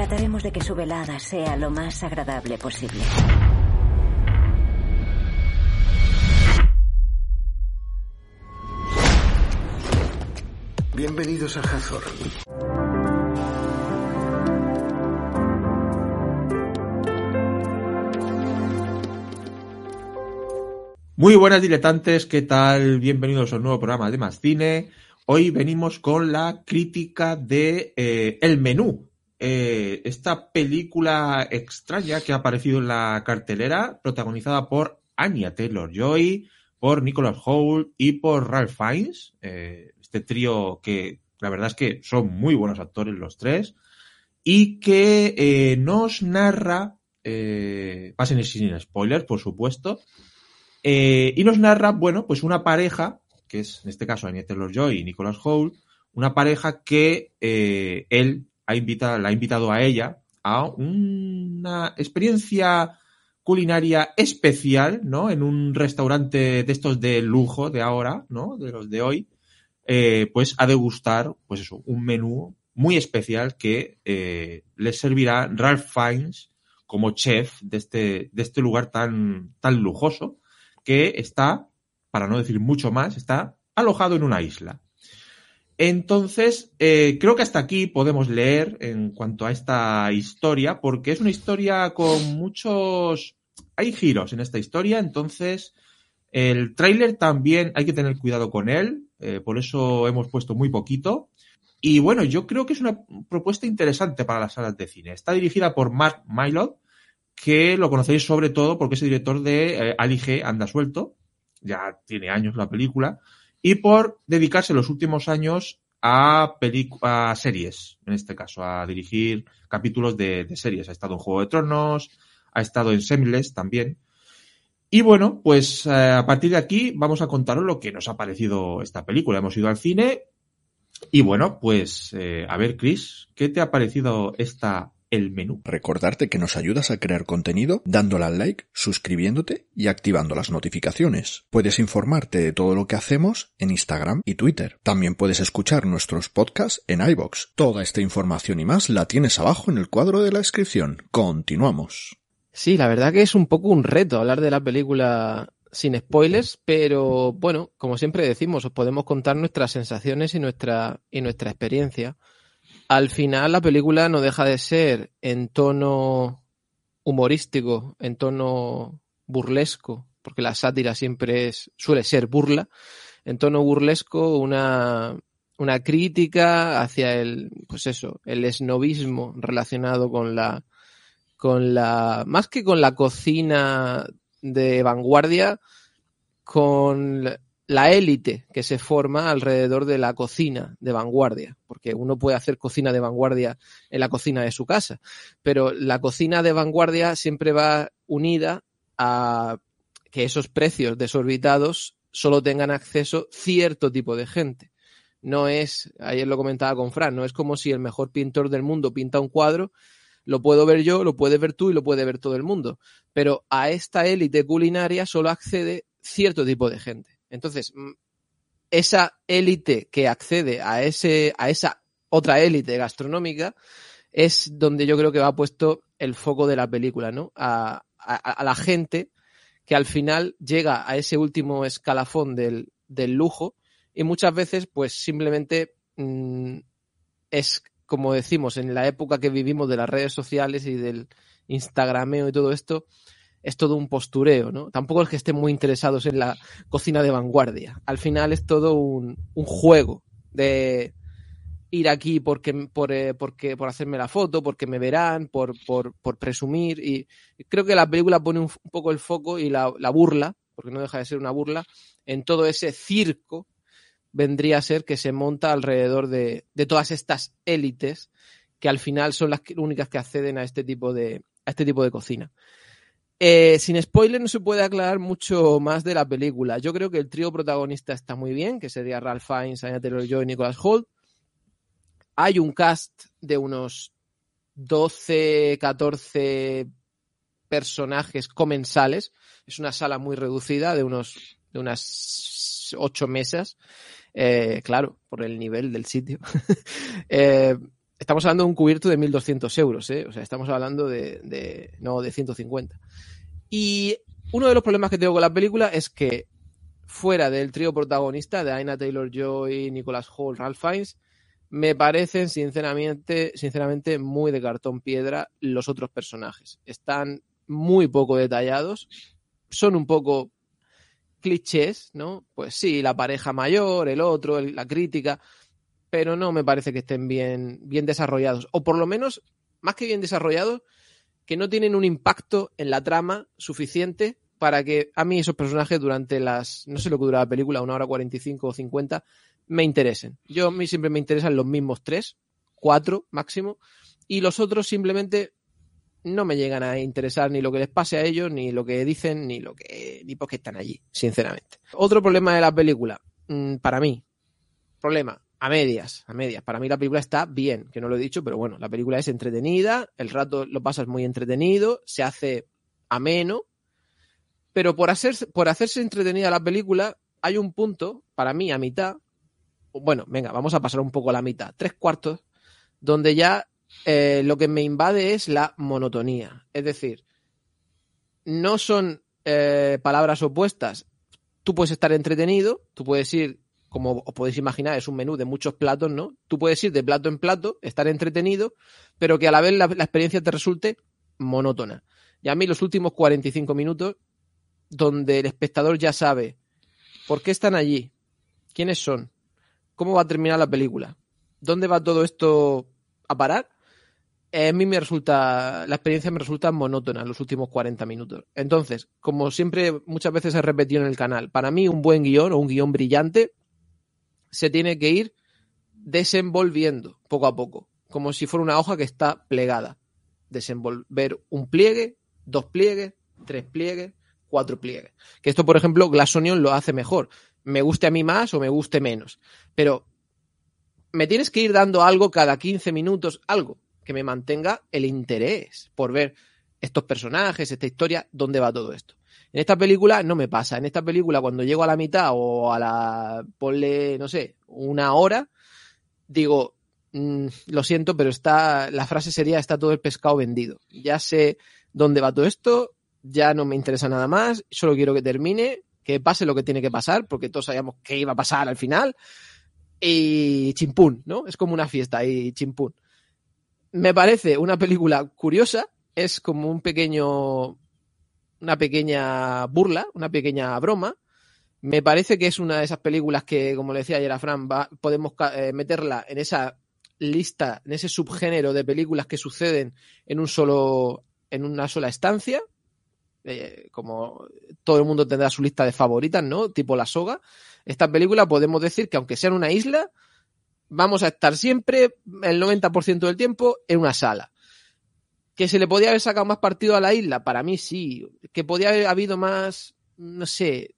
Trataremos de que su velada sea lo más agradable posible. Bienvenidos a Hathor. Muy buenas diletantes, ¿qué tal? Bienvenidos a un nuevo programa de Más Cine. Hoy venimos con la crítica de eh, El Menú, eh, esta película extraña que ha aparecido en la cartelera, protagonizada por Anya Taylor-Joy, por Nicholas Hoult y por Ralph Fiennes, eh, este trío que la verdad es que son muy buenos actores los tres, y que eh, nos narra, pasen sin spoilers, por supuesto, y nos narra, bueno, pues una pareja, que es en este caso Anya Taylor-Joy y Nicholas Hoult, una pareja que él ha invitado, la ha invitado a ella a una experiencia culinaria especial, ¿no? En un restaurante de estos de lujo de ahora, ¿no? De los de hoy, eh, pues a degustar, pues eso, un menú muy especial que eh, les servirá Ralph Fiennes como chef de este, de este lugar tan, tan lujoso que está, para no decir mucho más, está alojado en una isla. Entonces, eh, creo que hasta aquí podemos leer en cuanto a esta historia, porque es una historia con muchos... Hay giros en esta historia, entonces el tráiler también hay que tener cuidado con él, eh, por eso hemos puesto muy poquito. Y bueno, yo creo que es una propuesta interesante para las salas de cine. Está dirigida por Mark Mylod, que lo conocéis sobre todo porque es el director de eh, Ali G. Anda Suelto, ya tiene años la película, y por dedicarse los últimos años a, a series, en este caso, a dirigir capítulos de, de, series. Ha estado en Juego de Tronos, ha estado en Semles también. Y bueno, pues eh, a partir de aquí vamos a contaros lo que nos ha parecido esta película. Hemos ido al cine y bueno, pues eh, a ver, Chris, ¿qué te ha parecido esta el menú. Recordarte que nos ayudas a crear contenido dándole al like, suscribiéndote y activando las notificaciones. Puedes informarte de todo lo que hacemos en Instagram y Twitter. También puedes escuchar nuestros podcasts en iBox. Toda esta información y más la tienes abajo en el cuadro de la descripción. Continuamos. Sí, la verdad que es un poco un reto hablar de la película sin spoilers, pero bueno, como siempre decimos, os podemos contar nuestras sensaciones y nuestra, y nuestra experiencia. Al final la película no deja de ser en tono humorístico, en tono burlesco, porque la sátira siempre es, suele ser burla, en tono burlesco una, una crítica hacia el, pues eso, el esnovismo relacionado con la, con la, más que con la cocina de vanguardia, con la élite que se forma alrededor de la cocina de vanguardia, porque uno puede hacer cocina de vanguardia en la cocina de su casa, pero la cocina de vanguardia siempre va unida a que esos precios desorbitados solo tengan acceso cierto tipo de gente. No es, ayer lo comentaba con Fran, no es como si el mejor pintor del mundo pinta un cuadro, lo puedo ver yo, lo puedes ver tú y lo puede ver todo el mundo, pero a esta élite culinaria solo accede cierto tipo de gente. Entonces, esa élite que accede a, ese, a esa otra élite gastronómica es donde yo creo que va puesto el foco de la película, ¿no? A, a, a la gente que al final llega a ese último escalafón del, del lujo y muchas veces pues simplemente mmm, es como decimos en la época que vivimos de las redes sociales y del instagrameo y todo esto, es todo un postureo, ¿no? Tampoco es que estén muy interesados en la cocina de vanguardia. Al final es todo un, juego de ir aquí porque, por, eh, porque, por hacerme la foto, porque me verán, por, por, presumir. Y, creo que la película pone un, un poco el foco y la, la, burla, porque no deja de ser una burla, en todo ese circo vendría a ser que se monta alrededor de, de todas estas élites que al final son las únicas que acceden a este tipo de, a este tipo de cocina. Eh, sin spoiler no se puede aclarar mucho más de la película. Yo creo que el trío protagonista está muy bien, que sería Ralph Fiennes, Anya Taylor-Joy y Nicholas Hoult. Hay un cast de unos 12, 14 personajes comensales. Es una sala muy reducida de unos de unas 8 mesas. Eh, claro, por el nivel del sitio. eh, estamos hablando de un cubierto de 1.200 euros, ¿eh? O sea, estamos hablando de, no, de 150. Y uno de los problemas que tengo con la película es que fuera del trío protagonista de Aina Taylor-Joy, Nicholas Hoult, Ralph Fiennes, me parecen sinceramente, sinceramente muy de cartón piedra los otros personajes. Están muy poco detallados, son un poco clichés, ¿no? Pues sí, la pareja mayor, el otro, la crítica, pero no me parece que estén bien, bien desarrollados. O por lo menos, más que bien desarrollados, que no tienen un impacto en la trama suficiente para que a mí esos personajes durante las, no sé lo que dura la película, una hora 45 o 50, me interesen. Yo a mí siempre me interesan los mismos tres, cuatro máximo, y los otros simplemente no me llegan a interesar ni lo que les pase a ellos, ni lo que dicen, ni lo que, ni porque están allí, sinceramente. Otro problema de la película, mm, para mí, problema, a medias, a medias. Para mí la película está bien, que no lo he dicho, pero bueno, la película es entretenida, el rato lo pasas muy entretenido, se hace ameno, pero por, hacer, por hacerse entretenida la película, hay un punto, para mí, a mitad, bueno, venga, vamos a pasar un poco a la mitad, tres cuartos, donde ya eh, lo que me invade es la monotonía. Es decir, no son eh, palabras opuestas. Tú puedes estar entretenido, tú puedes ir, como os podéis imaginar, es un menú de muchos platos, ¿no? Tú puedes ir de plato en plato, estar entretenido, pero que a la vez la, experiencia te resulte monótona. Y a mí los últimos 45 minutos, donde el espectador ya sabe por qué están allí, quiénes son, cómo va a terminar la película, dónde va todo esto a parar, a mí me resulta, la experiencia me resulta monótona los últimos 40 minutos. Entonces, como siempre muchas veces he repetido en el canal, para mí un buen guion o un guion brillante se tiene que ir desenvolviendo poco a poco, como si fuera una hoja que está plegada. Desenvolver un pliegue, dos pliegues, tres pliegues, cuatro pliegues. Que esto, por ejemplo, Glass Onion lo hace mejor me guste a mí más o me guste menos. Pero me tienes que ir dando algo cada 15 minutos, algo que me mantenga el interés por ver estos personajes, esta historia, dónde va todo esto. En esta película no me pasa. En esta película, cuando llego a la mitad o a la, ponle, no sé, una hora, digo, mmm, lo siento, pero está, la frase sería, está todo el pescado vendido. Ya sé dónde va todo esto, ya no me interesa nada más, solo quiero que termine, que pase lo que tiene que pasar, porque todos sabíamos que iba a pasar al final. Y chimpún, ¿no? Es como una fiesta y chimpún. Me parece una película curiosa, es como un pequeño, una pequeña burla, una pequeña broma. Me parece que es una de esas películas que, como le decía ayer a Fran, va, podemos eh, meterla en esa lista, en ese subgénero de películas que suceden en un solo, en una sola estancia, eh, como todo el mundo tendrá su lista de favoritas, ¿no? Tipo la soga. Esta película podemos decir que aunque sea en una isla, vamos a estar siempre el 90% del tiempo en una sala. Que se le podía haber sacado más partido a la isla, para mí sí. Que podía haber habido más, no sé,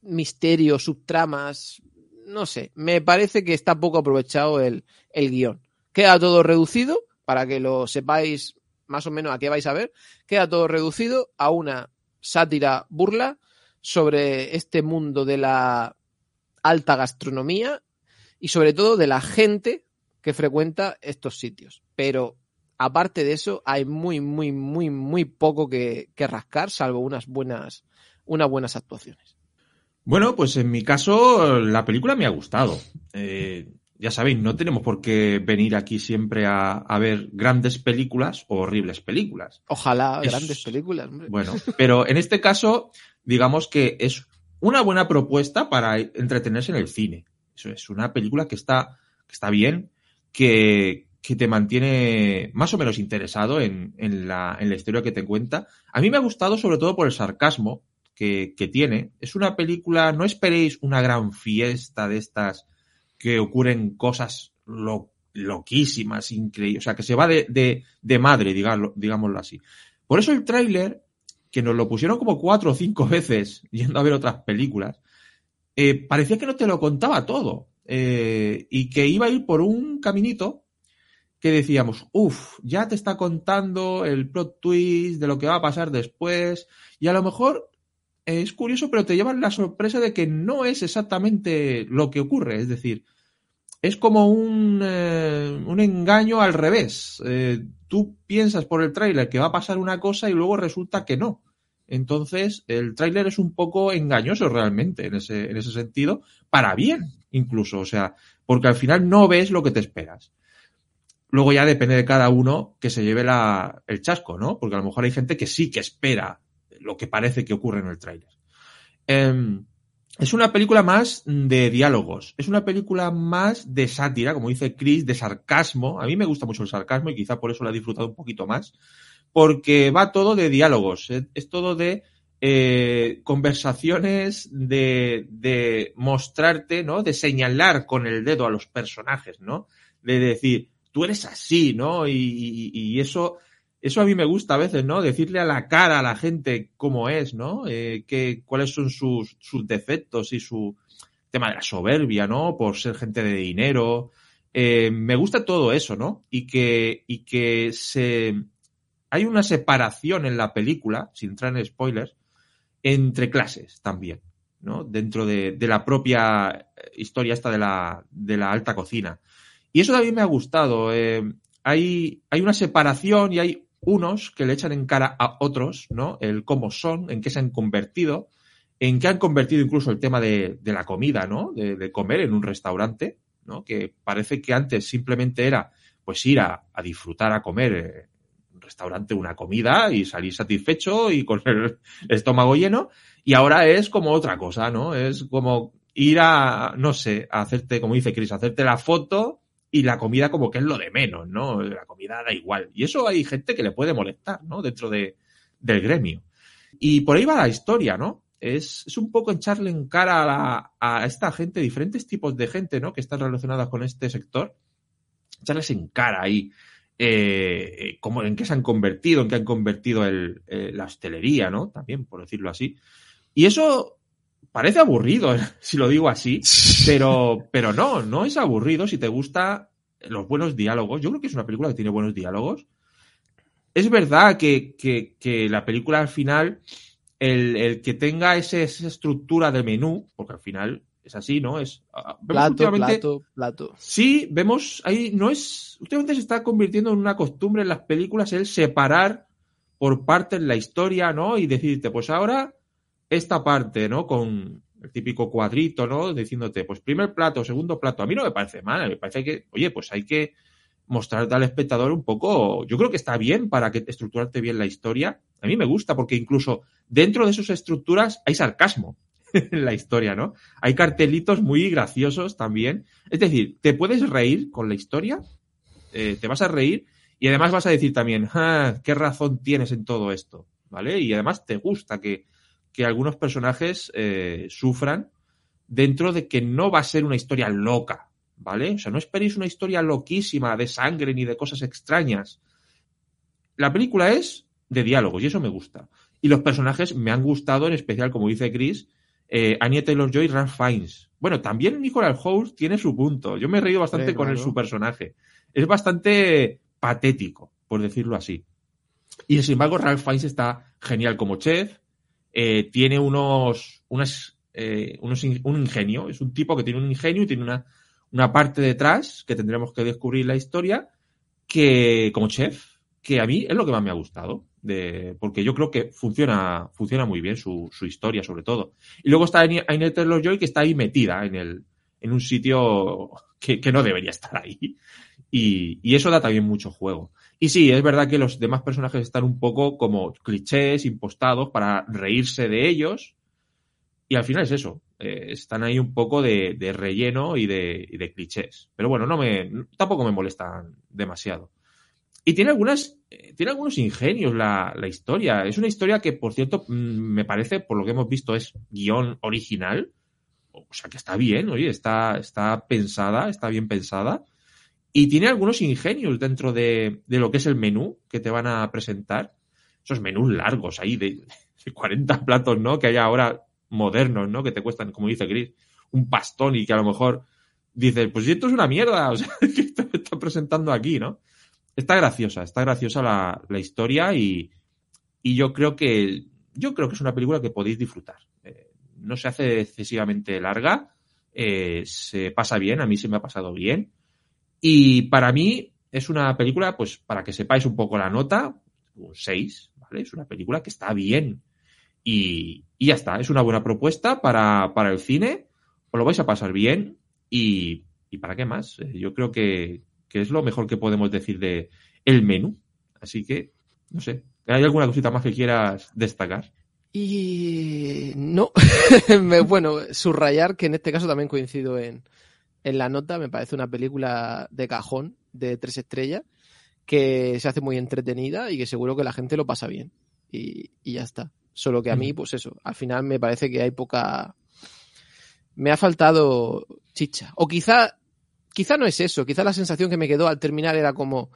misterios, subtramas, no sé. Me parece que está poco aprovechado el, el guion. Queda todo reducido, para que lo sepáis más o menos a qué vais a ver, queda todo reducido a una sátira burla sobre este mundo de la alta gastronomía y sobre todo de la gente que frecuenta estos sitios. Pero aparte de eso, hay muy, muy, muy, muy poco que, que rascar, salvo unas buenas, unas buenas actuaciones. Bueno, pues en mi caso, la película me ha gustado. Eh, ya sabéis, no tenemos por qué venir aquí siempre a, a ver grandes películas o horribles películas. Ojalá, es, grandes películas. Hombre. Bueno, pero en este caso, digamos que es una buena propuesta para entretenerse en el cine. Eso es una película que está, que está bien, que, que te mantiene más o menos interesado en, la, historia que te cuenta. A mí me ha gustado sobre todo por el sarcasmo que, tiene. Es una película, no esperéis una gran fiesta de estas que ocurren cosas lo, loquísimas, increíbles, o sea, que se va de, de, madre, digámoslo, digámoslo así. Por eso el tráiler, que nos lo pusieron como cuatro o cinco veces yendo a ver otras películas, eh, parecía que no te lo contaba todo eh, y que iba a ir por un caminito que decíamos, uff, ya te está contando el plot twist de lo que va a pasar después y a lo mejor es curioso, pero te llevan la sorpresa de que no es exactamente lo que ocurre. Es decir, es como un, eh, un engaño al revés. Eh, tú piensas por el tráiler que va a pasar una cosa y luego resulta que no. Entonces, el tráiler es un poco engañoso realmente en ese, en ese sentido, para bien incluso, o sea, porque al final no ves lo que te esperas. Luego ya depende de cada uno que se lleve el chasco, ¿no? Porque a lo mejor hay gente que sí que espera lo que parece que ocurre en el tráiler. Em, es una película más de diálogos, es una película más de sátira, como dice Chris, de sarcasmo. A mí me gusta mucho el sarcasmo y quizá por eso la he disfrutado un poquito más, porque va todo de diálogos, es, todo de eh, conversaciones, de, de mostrarte, ¿no? De señalar con el dedo a los personajes, ¿no? De decir, tú eres así, ¿no? Y, eso, eso a mí me gusta a veces, ¿no? Decirle a la cara a la gente cómo es, ¿no? Eh, que, cuáles son sus, sus defectos y su tema de la soberbia, ¿no? Por ser gente de dinero. Eh, me gusta todo eso, ¿no? Y que, y que se, hay una separación en la película, sin entrar en spoilers, entre clases también, ¿no? Dentro de, de la propia historia esta de la, de la alta cocina. Y eso también me ha gustado. Eh, hay, hay una separación y hay unos que le echan en cara a otros, ¿no? El cómo son, en qué se han convertido, en qué han convertido incluso el tema de, de la comida, ¿no? De, de, comer en un restaurante, ¿no? Que parece que antes simplemente era, pues, ir a, a disfrutar a comer en un restaurante una comida y salir satisfecho y con el estómago lleno. Y ahora es como otra cosa, ¿no? Es como ir a, no sé, a hacerte, como dice Chris, hacerte la foto y la comida como que es lo de menos, ¿no? La comida da igual. Y eso hay gente que le puede molestar, ¿no? Dentro de, del gremio. Y por ahí va la historia, ¿no? Es, es un poco echarle en cara a, la, a, esta gente, diferentes tipos de gente, ¿no? Que están relacionadas con este sector. Echarles en cara ahí. Eh, como en qué se han convertido, en qué han convertido el, eh, la hostelería, ¿no? También, por decirlo así. Y eso parece aburrido, si lo digo así, pero, pero no, no es aburrido si te gusta los buenos diálogos. Yo creo que es una película que tiene buenos diálogos. Es verdad que, que, que la película al final, el, el que tenga ese, esa estructura de menú, porque al final es así, ¿no? Es ah, plato, plato, plato. Sí, vemos ahí, no es. Últimamente se está convirtiendo en una costumbre en las películas el separar por partes la historia, ¿no? Y decirte, pues ahora esta parte, ¿no? Con el típico cuadrito, ¿no? Diciéndote, pues primer plato, segundo plato. A mí no me parece mal, me parece que, oye, pues hay que mostrarte al espectador un poco, yo creo que está bien para que estructurarte bien la historia. A mí me gusta porque incluso dentro de esas estructuras hay sarcasmo en la historia, ¿no? Hay cartelitos muy graciosos también. Es decir, te puedes reír con la historia, eh, te vas a reír y además vas a decir también, ah, qué razón tienes en todo esto, ¿vale? Y además te gusta que que algunos personajes eh, sufran dentro de que no va a ser una historia loca, ¿vale? O sea, no esperéis una historia loquísima de sangre ni de cosas extrañas. La película es de diálogos y eso me gusta. Y los personajes me han gustado, en especial, como dice Chris, eh, Anya Taylor-Joy y Ralph Fiennes. Bueno, también Nicholas Hoult tiene su punto. Yo me he reído bastante sí, con el, su personaje. Es bastante patético, por decirlo así. Y sin embargo, Ralph Fiennes está genial como chef, eh, tiene unos, unas, eh, unos, un ingenio, es un tipo que tiene un ingenio y tiene una, una parte detrás que tendremos que descubrir la historia, que como chef, que a mí es lo que más me ha gustado, de, porque yo creo que funciona, funciona muy bien su, su historia sobre todo. Y luego está Ainette Taylor-Joy que está ahí metida en el, en un sitio que, que no debería estar ahí. Y, eso da también mucho juego. Y sí, es verdad que los demás personajes están un poco como clichés, impostados, para reírse de ellos. Y al final es eso. Eh, están ahí un poco de, relleno y de, clichés. Pero bueno, no me, tampoco me molestan demasiado. Y tiene algunas, eh, tiene algunos ingenios la, la, historia. Es una historia que, por cierto, mm, me parece, por lo que hemos visto, es guion original. O sea que está bien, oye, está, está pensada, está bien pensada. Y tiene algunos ingenios dentro de, de, lo que es el menú que te van a presentar. Esos menús largos ahí de, de 40 platos, ¿no? Que hay ahora modernos, ¿no? Que te cuestan, como dice Chris, un pastón y que a lo mejor dices, pues esto es una mierda, o sea, ¿qué te está presentando aquí, no? Está graciosa, está graciosa la, la historia y, y, yo creo que yo creo que es una película que podéis disfrutar. Eh, no se hace excesivamente larga, eh, se pasa bien, a mí se me ha pasado bien. Y para mí es una película, pues para que sepáis un poco la nota, un 6, ¿vale? Es una película que está bien. Y, y ya está, es una buena propuesta para, para, el cine, os lo vais a pasar bien y, y para qué más. Eh, yo creo que, que, es lo mejor que podemos decir de el menú. Así que, no sé, ¿hay alguna cosita más que quieras destacar? Y no, bueno, subrayar que en este caso también coincido en, en la nota, me parece una película de cajón de tres estrellas que se hace muy entretenida y que seguro que la gente lo pasa bien. Y, y ya está. Solo que a mí, pues eso, al final me parece que hay poca... Me ha faltado chicha. O quizá, quizá no es eso, quizá la sensación que me quedó al terminar era como...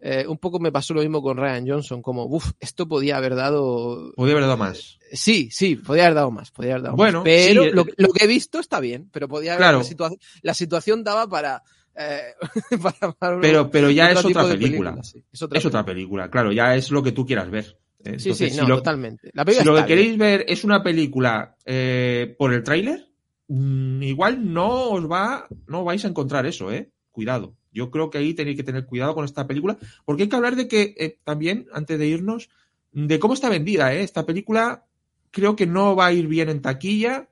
Eh, un poco me pasó lo mismo con Ryan Johnson, como, uff, esto podía haber dado... Podía haber dado más. Sí, sí, podía haber dado más, podía haber dado bueno, más. Pero sí, lo, lo, que he visto está bien, pero podía haber... Claro. La, situa la situación daba para... Eh, para, para pero, pero ya es otra película. película sí. es, otra, es otra película, claro, ya es lo que tú quieras ver. Entonces, sí, sí, no, si lo, totalmente. La si lo que queréis ver es una película eh, por el tráiler, mmm, igual no os va, no vais a encontrar eso, eh. Cuidado. Yo creo que ahí tenéis que tener cuidado con esta película, porque hay que hablar de que eh, también, antes de irnos, de cómo está vendida, eh. Esta película creo que no va a ir bien en taquilla,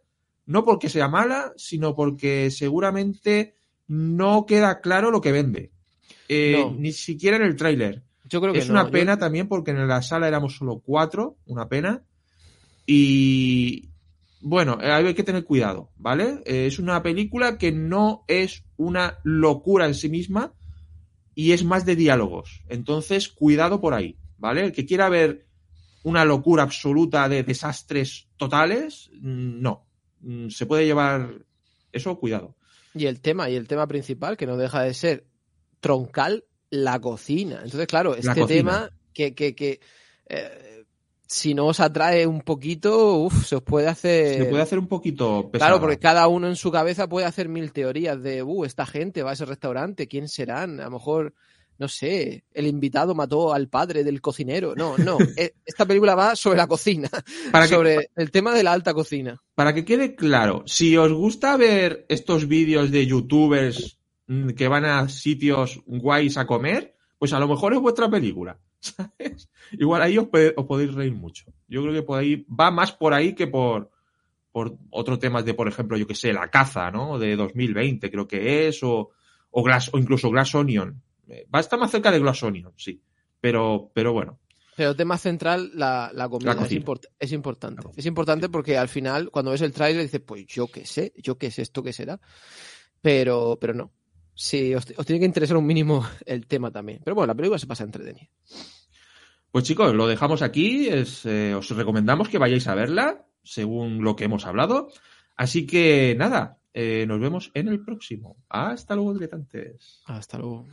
no porque sea mala, sino porque seguramente no queda claro lo que vende. Eh, No. Ni siquiera en el tráiler. Yo creo que es no. una Yo- pena también porque en la sala éramos solo cuatro, una pena. Y bueno, eh, hay que tener cuidado, ¿vale? Eh, es una película que no es una locura en sí misma y es más de diálogos. Entonces, cuidado por ahí, ¿vale? El que quiera ver una locura absoluta de desastres totales, mm, no. Mm, Se puede llevar eso, cuidado. Y el tema, y el tema principal, que no deja de ser troncal, la cocina. Entonces, claro, este tema que, que, que eh, si no os atrae un poquito, uf, se os puede hacer. Se puede hacer un poquito pesado. Claro, porque cada uno en su cabeza puede hacer mil teorías de, uh, esta gente va a ese restaurante, ¿quién serán? A lo mejor, no sé, el invitado mató al padre del cocinero. No, no. eh, Esta película va sobre la cocina, Para que- sobre el tema de la alta cocina. Para que quede claro, si os gusta ver estos vídeos de youtubers mm, que van a sitios guays a comer, pues a lo mejor es vuestra película. ¿Sabes? Igual ahí os, podéis reír mucho. Yo creo que por ahí va más por ahí que por, por otros temas de, por ejemplo, yo que sé, la caza, ¿no? De 2020, creo que es, o, o, Glass, o incluso Glass Onion. Eh, Va a estar más cerca de Glass Onion, sí. Pero, pero bueno. Pero tema central, la, la comida La es, cocina. import- es importante. La. Es importante porque al final, cuando ves el tráiler, dices, pues yo qué sé, yo qué sé esto qué será. Pero, pero no. Sí, os, os tiene que interesar un mínimo el tema también. Pero bueno, la película se pasa entretenida. Pues chicos, lo dejamos aquí. Eh, os recomendamos que vayáis a verla, según lo que hemos hablado. Así que nada, eh, nos vemos en el próximo. Hasta luego, diletantes. Hasta luego.